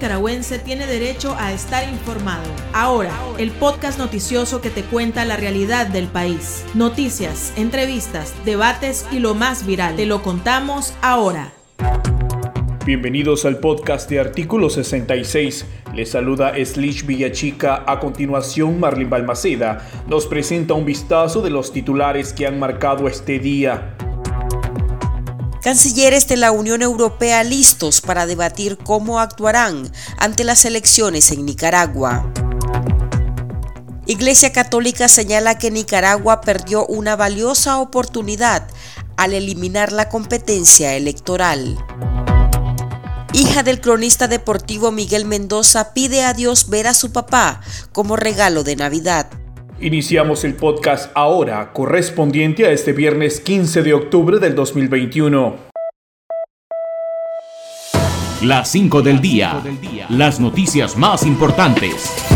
nicaragüense tiene derecho a estar informado. Ahora, el podcast noticioso que te cuenta la realidad del país. Noticias, entrevistas, debates y lo más viral. Te lo contamos ahora. Bienvenidos al podcast de Artículo 66. Les saluda Slish Villachica. A continuación, Marlene Balmaceda nos presenta un vistazo de los titulares que han marcado este día. Cancilleres de la Unión Europea listos para debatir cómo actuarán ante las elecciones en Nicaragua. Iglesia Católica señala que Nicaragua perdió una valiosa oportunidad al eliminar la competencia electoral. Hija del cronista deportivo Miguel Mendoza pide a Dios ver a su papá como regalo de Navidad. Iniciamos el podcast ahora, correspondiente a este viernes 15 de octubre del 2021. Las 5 del día. Las noticias más importantes.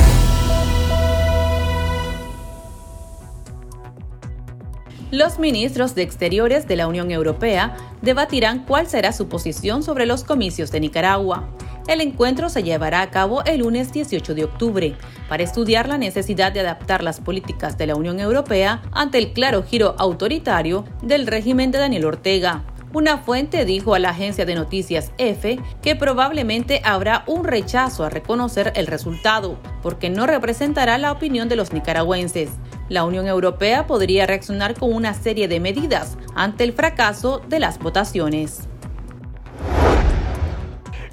Los ministros de Exteriores de la Unión Europea debatirán cuál será su posición sobre los comicios de Nicaragua. El encuentro se llevará a cabo el lunes 18 de octubre para estudiar la necesidad de adaptar las políticas de la Unión Europea ante el claro giro autoritario del régimen de Daniel Ortega. Una fuente dijo a la agencia de noticias EFE que probablemente habrá un rechazo a reconocer el resultado, porque no representará la opinión de los nicaragüenses. La Unión Europea podría reaccionar con una serie de medidas ante el fracaso de las votaciones.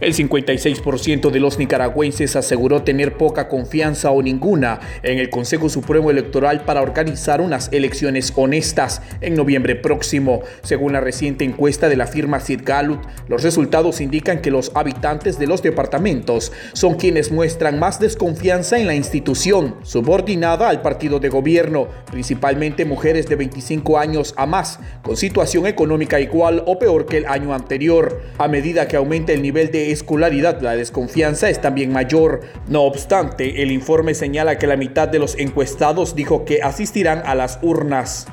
El 56% de los nicaragüenses aseguró tener poca confianza o ninguna en el Consejo Supremo Electoral para organizar unas elecciones honestas en noviembre próximo. Según la reciente encuesta de la firma Sid Gallup, los resultados indican que los habitantes de los departamentos son quienes muestran más desconfianza en la institución subordinada al partido de gobierno, principalmente mujeres de 25 años a más, con situación económica igual o peor que el año anterior. A medida que aumenta el nivel de escolaridad, la desconfianza es también mayor. No obstante, el informe señala que la mitad de los encuestados dijo que asistirán a las urnas.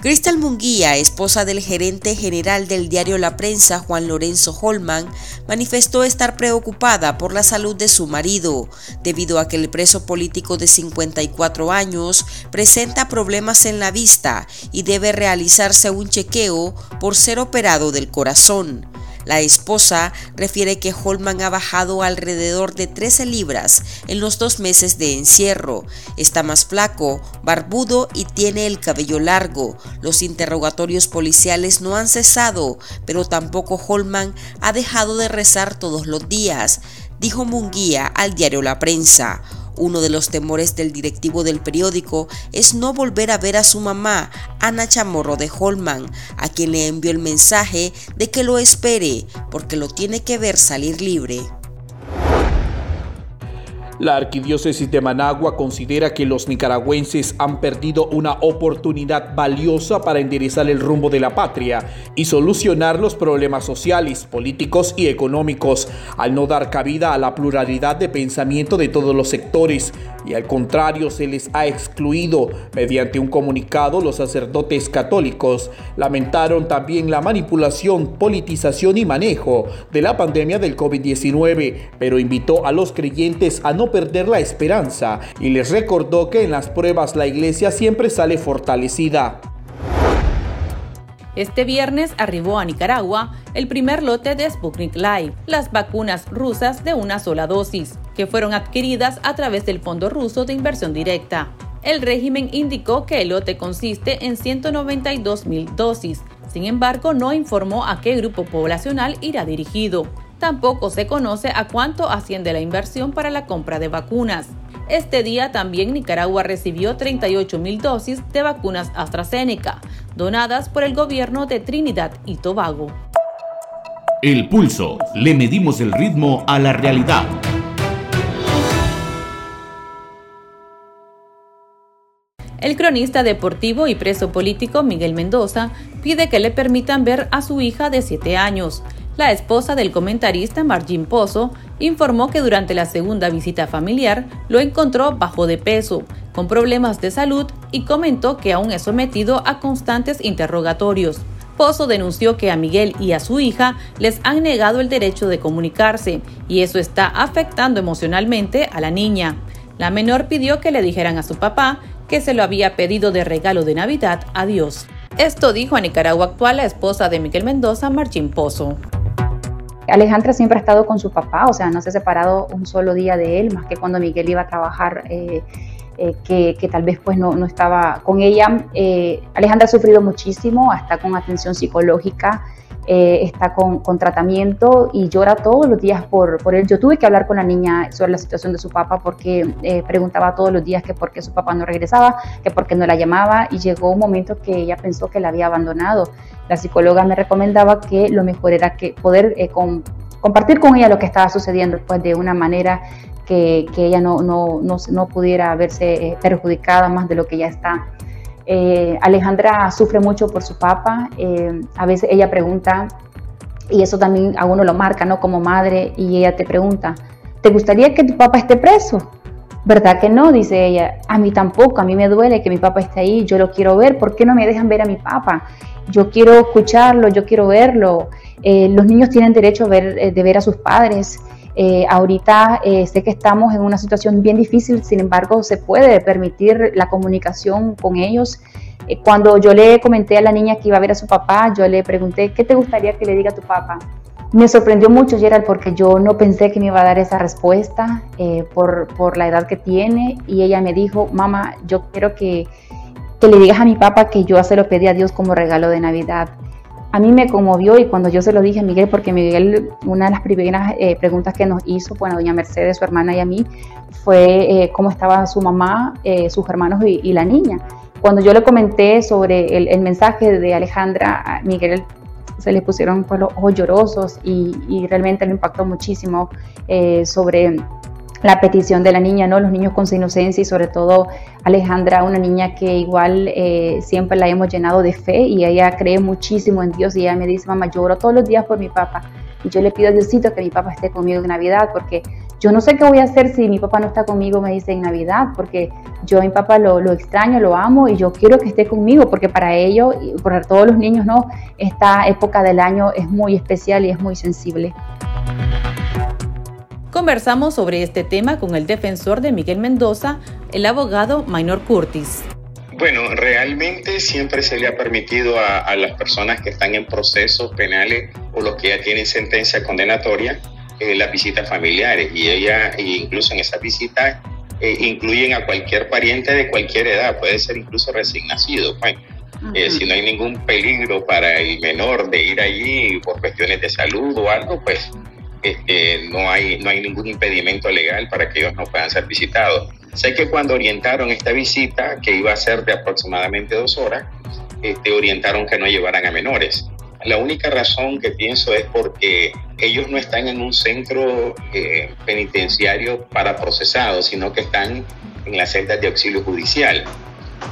Cristal Munguía, esposa del gerente general del diario La Prensa, Juan Lorenzo Holman, manifestó estar preocupada por la salud de su marido, debido a que el preso político de 54 años presenta problemas en la vista y debe realizarse un chequeo por ser operado del corazón. La esposa refiere que Holman ha bajado alrededor de 13 libras en los dos meses de encierro. Está más flaco, barbudo y tiene el cabello largo. Los interrogatorios policiales no han cesado, pero tampoco Holman ha dejado de rezar todos los días, dijo Munguía al diario La Prensa. Uno de los temores del directivo del periódico es no volver a ver a su mamá, Ana Chamorro de Holman, a quien le envió el mensaje de que lo espere porque lo tiene que ver salir libre. La arquidiócesis de Managua considera que los nicaragüenses han perdido una oportunidad valiosa para enderezar el rumbo de la patria y solucionar los problemas sociales, políticos y económicos, al no dar cabida a la pluralidad de pensamiento de todos los sectores y al contrario se les ha excluido. Mediante un comunicado, los sacerdotes católicos lamentaron también la manipulación, politización y manejo de la pandemia del COVID-19, pero invitó a los creyentes a no perder la esperanza y les recordó que en las pruebas la iglesia siempre sale fortalecida. Este viernes arribó a Nicaragua el primer lote de Sputnik Live, las vacunas rusas de una sola dosis, que fueron adquiridas a través del Fondo Ruso de Inversión Directa. El régimen indicó que el lote consiste en 192 mil dosis, sin embargo no informó a qué grupo poblacional irá dirigido. Tampoco se conoce a cuánto asciende la inversión para la compra de vacunas. Este día también Nicaragua recibió 38 mil dosis de vacunas AstraZeneca, donadas por el gobierno de Trinidad y Tobago. El pulso. Le medimos el ritmo a la realidad. El cronista deportivo y preso político Miguel Mendoza pide que le permitan ver a su hija de 7 años la esposa del comentarista Margin Pozo informó que durante la segunda visita familiar lo encontró bajo de peso, con problemas de salud y comentó que aún es sometido a constantes interrogatorios. Pozo denunció que a Miguel y a su hija les han negado el derecho de comunicarse y eso está afectando emocionalmente a la niña. La menor pidió que le dijeran a su papá que se lo había pedido de regalo de Navidad a Dios. Esto dijo a Nicaragua Actual la esposa de Miguel Mendoza, Marchín Pozo. Alejandra siempre ha estado con su papá, o sea, no se ha separado un solo día de él, más que cuando Miguel iba a trabajar, eh, eh, que, tal vez pues no, no estaba con ella. Eh, Alejandra ha sufrido muchísimo, está con atención psicológica, eh, está con, tratamiento y llora todos los días por, por él. Yo tuve que hablar con la niña sobre la situación de su papá porque eh, preguntaba todos los días que por qué su papá no regresaba, que por qué no la llamaba y llegó un momento que ella pensó que la había abandonado. La psicóloga me recomendaba que lo mejor era que poder eh, compartir con ella lo que estaba sucediendo pues de una manera que, que ella no, no, no, no, pudiera verse perjudicada más de lo que ya está. Eh, Alejandra sufre mucho por su papá. Eh, a veces ella pregunta, y eso también a uno lo marca, ¿no? Como madre, y ella te pregunta, ¿te gustaría que tu papá esté preso? ¿Verdad que no? Dice ella. A mí tampoco, a mí me duele que mi papá esté ahí, yo lo quiero ver, ¿por qué no me dejan ver a mi papá? Yo quiero escucharlo, yo quiero verlo. Eh, los niños tienen derecho ver, de ver a sus padres. Eh, ahorita eh, sé que estamos en una situación bien difícil, sin embargo se puede permitir la comunicación con ellos. Eh, cuando yo le comenté a la niña que iba a ver a su papá, yo le pregunté, ¿qué te gustaría que le diga a tu papá? Me sorprendió mucho, Gerald, porque yo no pensé que me iba a dar esa respuesta por, por, la edad que tiene. Y ella me dijo, mamá, yo quiero que, que le digas a mi papá que yo se lo pedí a Dios como regalo de Navidad a mí me conmovió y cuando yo se lo dije a Miguel, porque Miguel, una de las primeras eh, preguntas que nos hizo, bueno, doña Mercedes, su hermana y a mí, fue eh, cómo estaba su mamá, eh, sus hermanos y, la niña. Cuando yo le comenté sobre el, mensaje de Alejandra, a Miguel se le pusieron pues, los ojos llorosos y, y realmente le impactó muchísimo sobre la petición de la niña, ¿no? Los niños con su inocencia y sobre todo Alejandra, una niña que igual eh, siempre la hemos llenado de fe y ella cree muchísimo en Dios y ella me dice, mamá, lloro todos los días por mi papá y yo le pido a Diosito que mi papá esté conmigo en Navidad porque yo no sé qué voy a hacer si mi papá no está conmigo, me dice en Navidad, porque yo a mi papá lo, lo extraño, lo amo y yo quiero que esté conmigo porque para ellos para todos los niños, ¿no? Esta época del año es muy especial y es muy sensible. Conversamos sobre este tema con el defensor de Miguel Mendoza, el abogado Minor Curtis. Bueno, realmente siempre se le ha permitido a, las personas que están en procesos penales o los que ya tienen sentencia condenatoria eh, las visitas familiares y ella e incluso en esas visitas eh, incluyen a cualquier pariente de cualquier edad, puede ser incluso recién nacido. Pues. Eh, si no hay ningún peligro para el menor de ir allí por cuestiones de salud o algo, pues este, no, hay, no hay ningún impedimento legal para que ellos no puedan ser visitados. Sé que cuando orientaron esta visita, que iba a ser de aproximadamente dos horas, este, orientaron que no llevaran a menores. La única razón que pienso es porque ellos no están en un centro eh, penitenciario para procesados, sino que están en las celdas de auxilio judicial.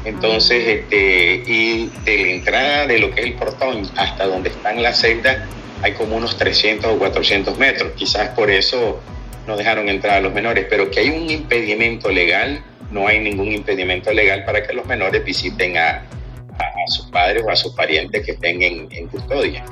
Entonces, este, y de la entrada de lo que es el portón hasta donde están las celdas, hay como unos 300 o 400 metros. Quizás por eso no dejaron entrar a los menores, pero que hay un impedimento legal, no hay ningún impedimento legal para que los menores visiten a, sus padres o a sus parientes que estén en, custodia.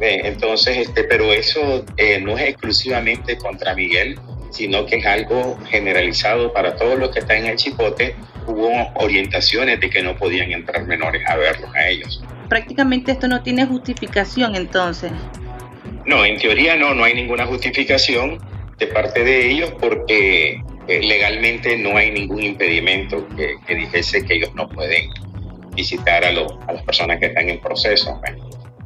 Entonces, este, pero eso eh, no es exclusivamente contra Miguel, sino que es algo generalizado para todos los que están en el chipote. Hubo orientaciones de que no podían entrar menores a verlos a ellos prácticamente esto no tiene justificación entonces. No, en teoría no, no hay ninguna justificación de parte de ellos porque eh, legalmente no hay ningún impedimento que, dijese que ellos no pueden visitar a, a las personas que están en proceso.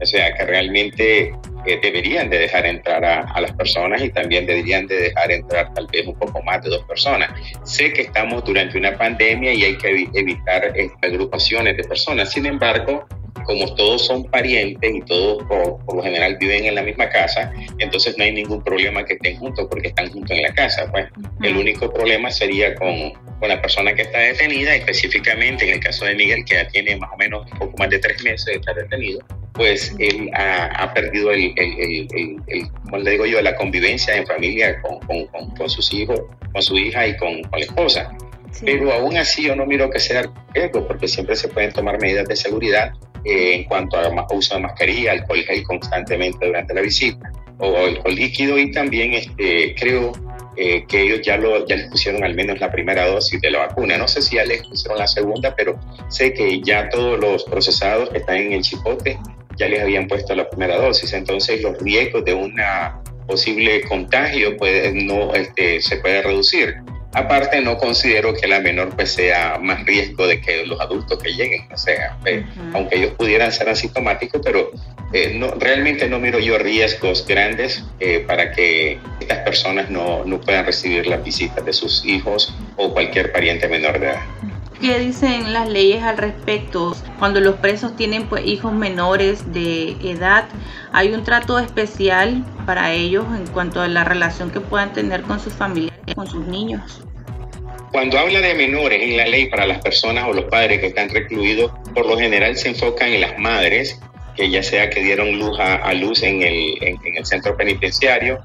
O sea, que realmente eh, deberían de dejar entrar a, las personas y también deberían de dejar entrar tal vez un poco más de dos personas. Sé que estamos durante una pandemia y hay que evitar agrupaciones de personas. Sin embargo, como todos son parientes y todos por, lo general viven en la misma casa, entonces no hay ningún problema que estén juntos porque están juntos en la casa. Pues el único problema sería con, con, la persona que está detenida, específicamente en el caso de Miguel, que ya tiene más o menos un poco más de tres meses de estar detenido, pues él ha, perdido el, el, el, como le digo yo, la convivencia en familia con, con, con, sus hijos, con su hija y con, la esposa. Pero aún así yo no miro que sea riesgo porque siempre se pueden tomar medidas de seguridad eh, en cuanto a uso de mascarilla, alcohol gel constantemente durante la visita o alcohol líquido y también este, creo eh, que ellos ya, lo, les pusieron al menos la primera dosis de la vacuna. No sé si ya les pusieron la segunda, pero sé que ya todos los procesados que están en el chipote ya les habían puesto la primera dosis. Entonces los riesgos de una posible contagio puede, no, este, se puede reducir. Aparte, no considero que la menor pues, sea más riesgo de que los adultos que lleguen. O sea, eh, aunque ellos pudieran ser asintomáticos, pero eh, no, realmente no miro yo riesgos grandes eh, para que estas personas no, no puedan recibir las visitas de sus hijos o cualquier pariente menor de edad. ¿Qué dicen las leyes al respecto? Cuando los presos tienen pues, hijos menores de edad, ¿hay un trato especial para ellos en cuanto a la relación que puedan tener con sus familiares, con sus niños? Cuando habla de menores en la ley para las personas o los padres que están recluidos, por lo general se enfocan en las madres, que ya sea que dieron luz a, luz en el, en el centro penitenciario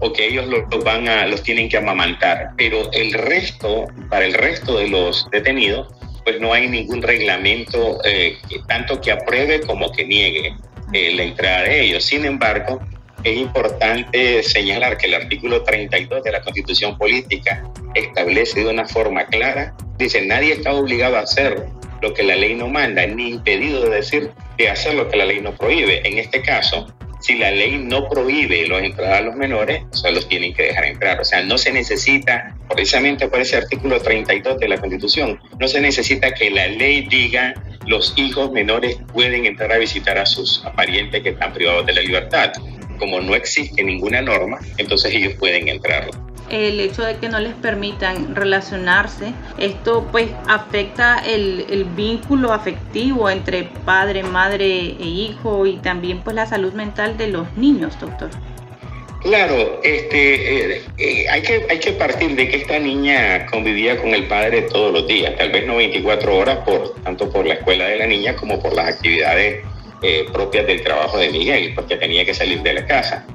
o que ellos los, van a, los tienen que amamantar. Pero el resto, para el resto de los detenidos, pues no hay ningún reglamento eh, tanto que apruebe como que niegue eh, la entrada de ellos. Sin embargo, es importante señalar que el artículo 32 de la Constitución Política establece de una forma clara, dice, nadie está obligado a hacer lo que la ley no manda, ni impedido de decir de hacer lo que la ley no prohíbe. En este caso, si la ley no prohíbe los entradas a los menores, o sea, los tienen que dejar entrar. O sea, no se necesita, precisamente por ese artículo 32 de la Constitución, no se necesita que la ley diga los hijos menores pueden entrar a visitar a sus parientes que están privados de la libertad. Como no existe ninguna norma, entonces ellos pueden entrar el hecho de que no les permitan relacionarse, esto pues afecta el, vínculo afectivo entre padre, madre e hijo y también pues la salud mental de los niños, doctor. Claro, este, eh, eh, hay, que, hay que partir de que esta niña convivía con el padre todos los días, tal vez no 24 horas, por, tanto por la escuela de la niña como por las actividades eh, propias del trabajo de Miguel, porque tenía que salir de la casa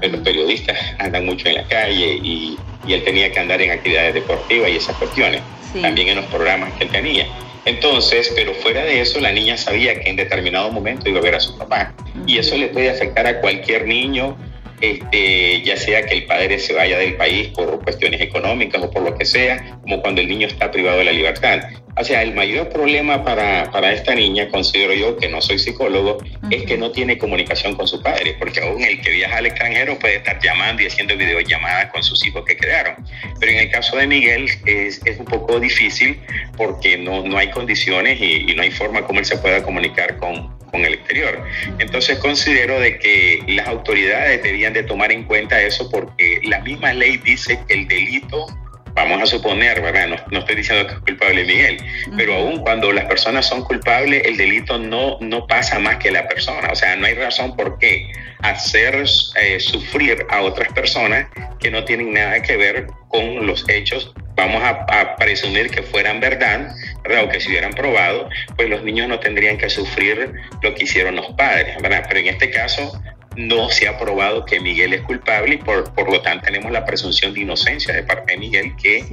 los periodistas andan mucho en la calle y, él tenía que andar en actividades deportivas y esas cuestiones, también en los programas que él tenía. Entonces, pero fuera de eso, la niña sabía que en determinado momento iba a ver a su papá. Y eso le puede afectar a cualquier niño, este, ya sea que el padre se vaya del país por cuestiones económicas o por lo que sea, como cuando el niño está privado de la libertad. O sea, el mayor problema para, para esta niña, considero yo, que no soy psicólogo, es que no tiene comunicación con su padre, porque aún el que viaja al extranjero puede estar llamando y haciendo videollamadas con sus hijos que quedaron. Pero en el caso de Miguel es, es un poco difícil porque no, no hay condiciones y, y, no hay forma como él se pueda comunicar con, con el exterior. Entonces considero de que las autoridades debían de tomar en cuenta eso porque la misma ley dice que el delito vamos a suponer, ¿verdad? No, estoy diciendo que es culpable Miguel, pero aún cuando las personas son culpables, el delito no, no pasa más que la persona. O sea, no hay razón por qué hacer eh, sufrir a otras personas que no tienen nada que ver con los hechos. Vamos a, presumir que fueran verdad, ¿verdad? O que si hubieran probado, pues los niños no tendrían que sufrir lo que hicieron los padres, ¿verdad? Pero en este caso, no se ha probado que Miguel es culpable y por, por lo tanto tenemos la presunción de inocencia de parte de Miguel, que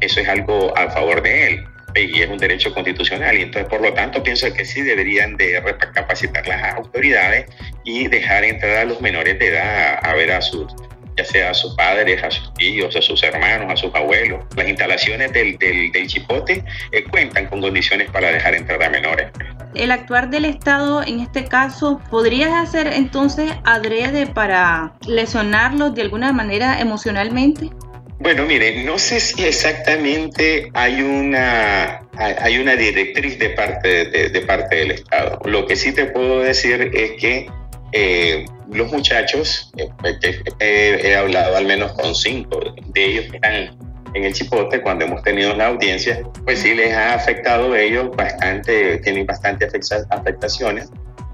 eso es algo a favor de él y es un derecho constitucional. Y entonces, por lo tanto, pienso que sí deberían de capacitar las autoridades y dejar entrar a los menores de edad a, ver a sus ya sea a sus padres, a sus tíos, a sus hermanos, a sus abuelos. Las instalaciones del, del, del chipote eh, cuentan con condiciones para dejar entrar a menores el actuar del Estado en este caso, ¿podrías hacer entonces adrede para lesionarlos de alguna manera emocionalmente? Bueno, mire, no sé si exactamente hay una, hay una directriz de parte, de, parte del Estado. Lo que sí te puedo decir es que eh, los muchachos, eh, he, hablado al menos con cinco de ellos que están en el Chipote, cuando hemos tenido la audiencia, pues sí les ha afectado a ellos bastante, tienen bastante afectaciones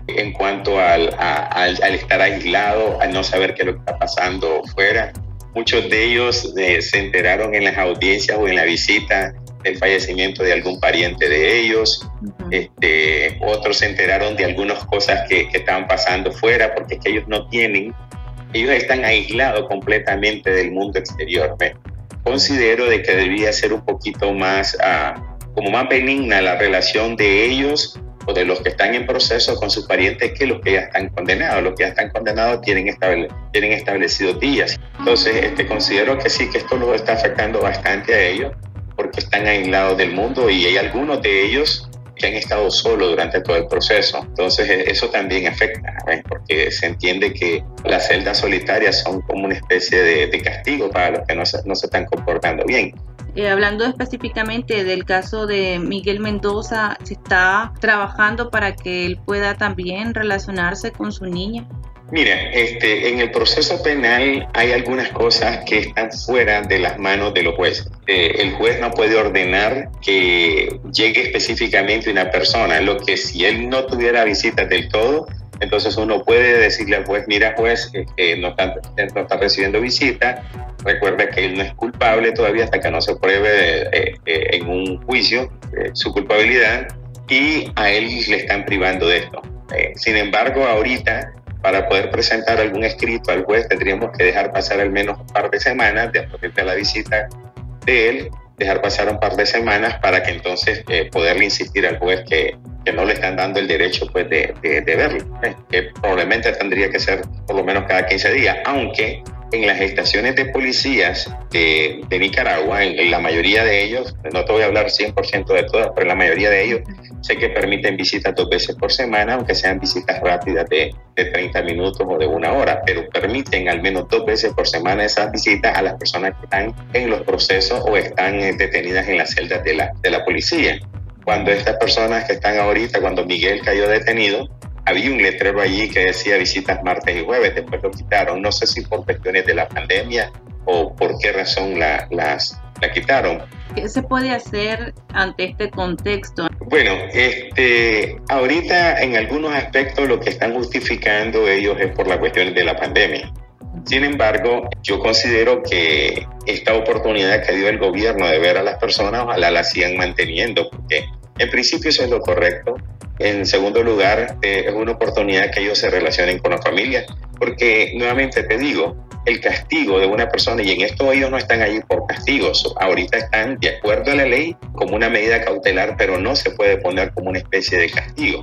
en cuanto al, al, estar aislado, al no saber qué es lo que está pasando fuera. Muchos de ellos eh, se enteraron en las audiencias o en la visita del fallecimiento de algún pariente de ellos. este, otros se enteraron de algunas cosas que, que estaban pasando fuera porque es que ellos no tienen, ellos están aislados completamente del mundo exterior considero de que debería ser un poquito más, ah, como más benigna la relación de ellos o de los que están en proceso con sus parientes que los que ya están condenados. Los que ya están condenados tienen, estable, tienen establecidos días. Entonces, este, considero que sí, que esto los está afectando bastante a ellos porque están aislados del mundo y hay algunos de ellos que han estado solos durante todo el proceso. Entonces e, eso también afecta, porque se entiende que las celdas solitarias son como una especie de, castigo para los que no se, no se están comportando bien. Eh, hablando específicamente del caso de Miguel Mendoza, ¿se está trabajando para que él pueda también relacionarse con su niña? Mira, este, en el proceso penal hay algunas cosas que están fuera de las manos de los jueces. Eh, el juez no puede ordenar que llegue específicamente una persona, lo que si él no tuviera visitas del todo, entonces uno puede decirle al juez, mira juez, eh, no, está, no, está, recibiendo visita, recuerda que él no es culpable todavía hasta que no se pruebe eh, en un juicio su culpabilidad y a él le están privando de esto. sin embargo, ahorita para poder presentar algún escrito al juez tendríamos que dejar pasar al menos un par de semanas después de la visita de él, dejar pasar un par de semanas para que entonces eh, poderle insistir al juez que, que, no le están dando el derecho pues, de, de, verlo, ¿eh? que probablemente tendría que ser por lo menos cada 15 días, aunque en las estaciones de policías de, Nicaragua, en, la mayoría de ellos, no te voy a hablar 100% de todas, pero la mayoría de ellos sé que permiten visitas dos veces por semana, aunque sean visitas rápidas de, de 30 minutos o de una hora, pero permiten al menos dos veces por semana esas visitas a las personas que están en los procesos o están eh, detenidas en las celdas de la, de la policía. Cuando estas personas que están ahorita, cuando Miguel cayó detenido, había un letrero allí que decía visitas martes y jueves, después lo quitaron. No sé si por cuestiones de la pandemia o por qué razón la, las, la quitaron. ¿Qué se puede hacer ante este contexto? Bueno, este, ahorita en algunos aspectos lo que están justificando ellos es por la cuestión de la pandemia. Sin embargo, yo considero que esta oportunidad que dio el gobierno de ver a las personas, ojalá la sigan manteniendo, porque en principio eso es lo correcto. En segundo lugar, eh, es una oportunidad que ellos se relacionen con la familia, porque nuevamente te digo, el castigo de una persona, y en esto ellos no están allí por castigos, ahorita están de acuerdo a la ley como una medida cautelar, pero no se puede poner como una especie de castigo.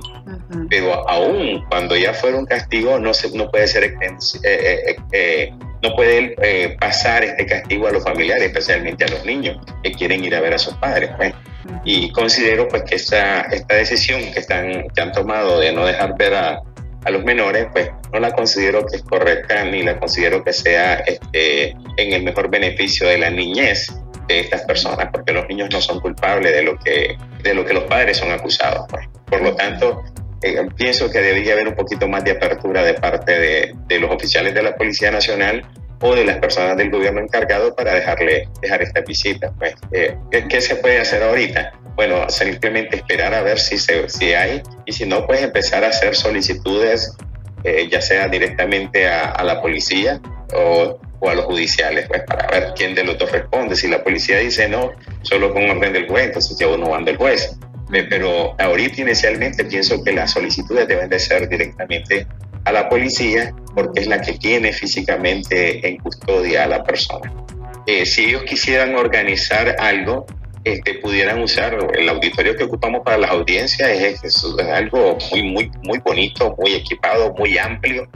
Pero aún cuando ya fuera un castigo, no, se, no puede ser... Eh, eh, no puede pasar este castigo a los familiares, especialmente a los niños que quieren ir a ver a sus padres. Pues. Y considero pues que esta, esta decisión que, están, que han tomado de no dejar ver a, a los menores, pues no la considero que es correcta ni la considero que sea este, en el mejor beneficio de la niñez de estas personas, porque los niños no son culpables de lo que, de lo que los padres son acusados. Pues. Por lo tanto, eh, pienso que debería haber un poquito más de apertura de parte de, los oficiales de la Policía Nacional o de las personas del gobierno encargado para dejarle dejar esta visita. Pues, eh, ¿qué, se puede hacer ahorita? Bueno, simplemente esperar a ver si, se, si hay y si no, pues empezar a hacer solicitudes, eh, ya sea directamente a, la policía o, o, a los judiciales, pues para ver quién de los dos responde. Si la policía dice no, solo con orden del juez, entonces ya uno va del juez. Pero ahorita inicialmente pienso que las solicitudes deben de ser directamente a la policía porque es la que tiene físicamente en custodia a la persona. Eh, si ellos quisieran organizar algo, este, pudieran usar el auditorio que ocupamos para las audiencias, es, es, algo muy, muy, muy bonito, muy equipado, muy amplio.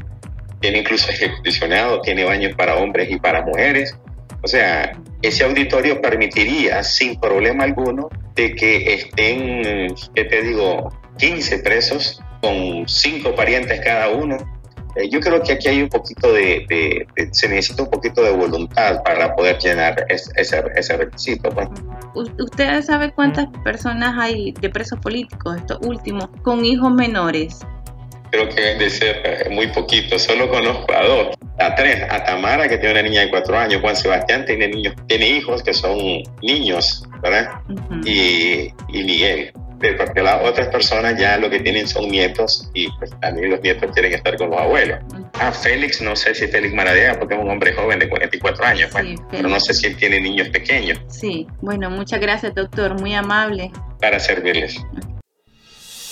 Tiene incluso aire acondicionado, tiene baños para hombres y para mujeres. O sea, ese auditorio permitiría sin problema alguno de que estén, ¿qué te digo?, 15 presos con cinco parientes cada uno. Eh, yo creo que aquí hay un poquito de, se necesita un poquito de voluntad para poder llenar ese, ese, requisito. Pues. ¿Usted sabe cuántas personas hay de presos políticos, estos últimos, con hijos menores? Creo que deben de ser eh, muy poquitos, solo conozco a dos, a tres, a Tamara que tiene una niña de cuatro años, Juan Sebastián tiene niños, tiene hijos que son niños, ¿verdad? y, y Miguel porque las otras personas ya lo que tienen son nietos y pues también los nietos quieren estar con los abuelos. A Félix, no sé si Félix Maradea, porque es un hombre joven de 44 años, pues, pero no sé si él tiene niños pequeños. Sí, bueno, muchas gracias, doctor, muy amable. Para servirles.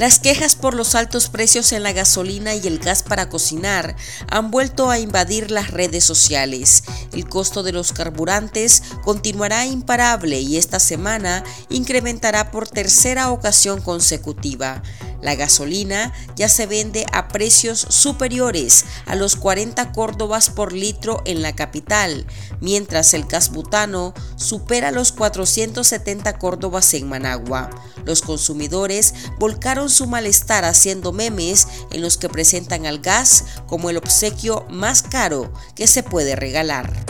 Las quejas por los altos precios en la gasolina y el gas para cocinar han vuelto a invadir las redes sociales. El costo de los carburantes continuará imparable y esta semana incrementará por tercera ocasión consecutiva. La gasolina ya se vende a precios superiores a los 40 córdobas por litro en la capital, mientras el gas butano supera los 470 córdobas en Managua. Los consumidores volcaron su malestar haciendo memes en los que presentan al gas como el obsequio más caro que se puede regalar.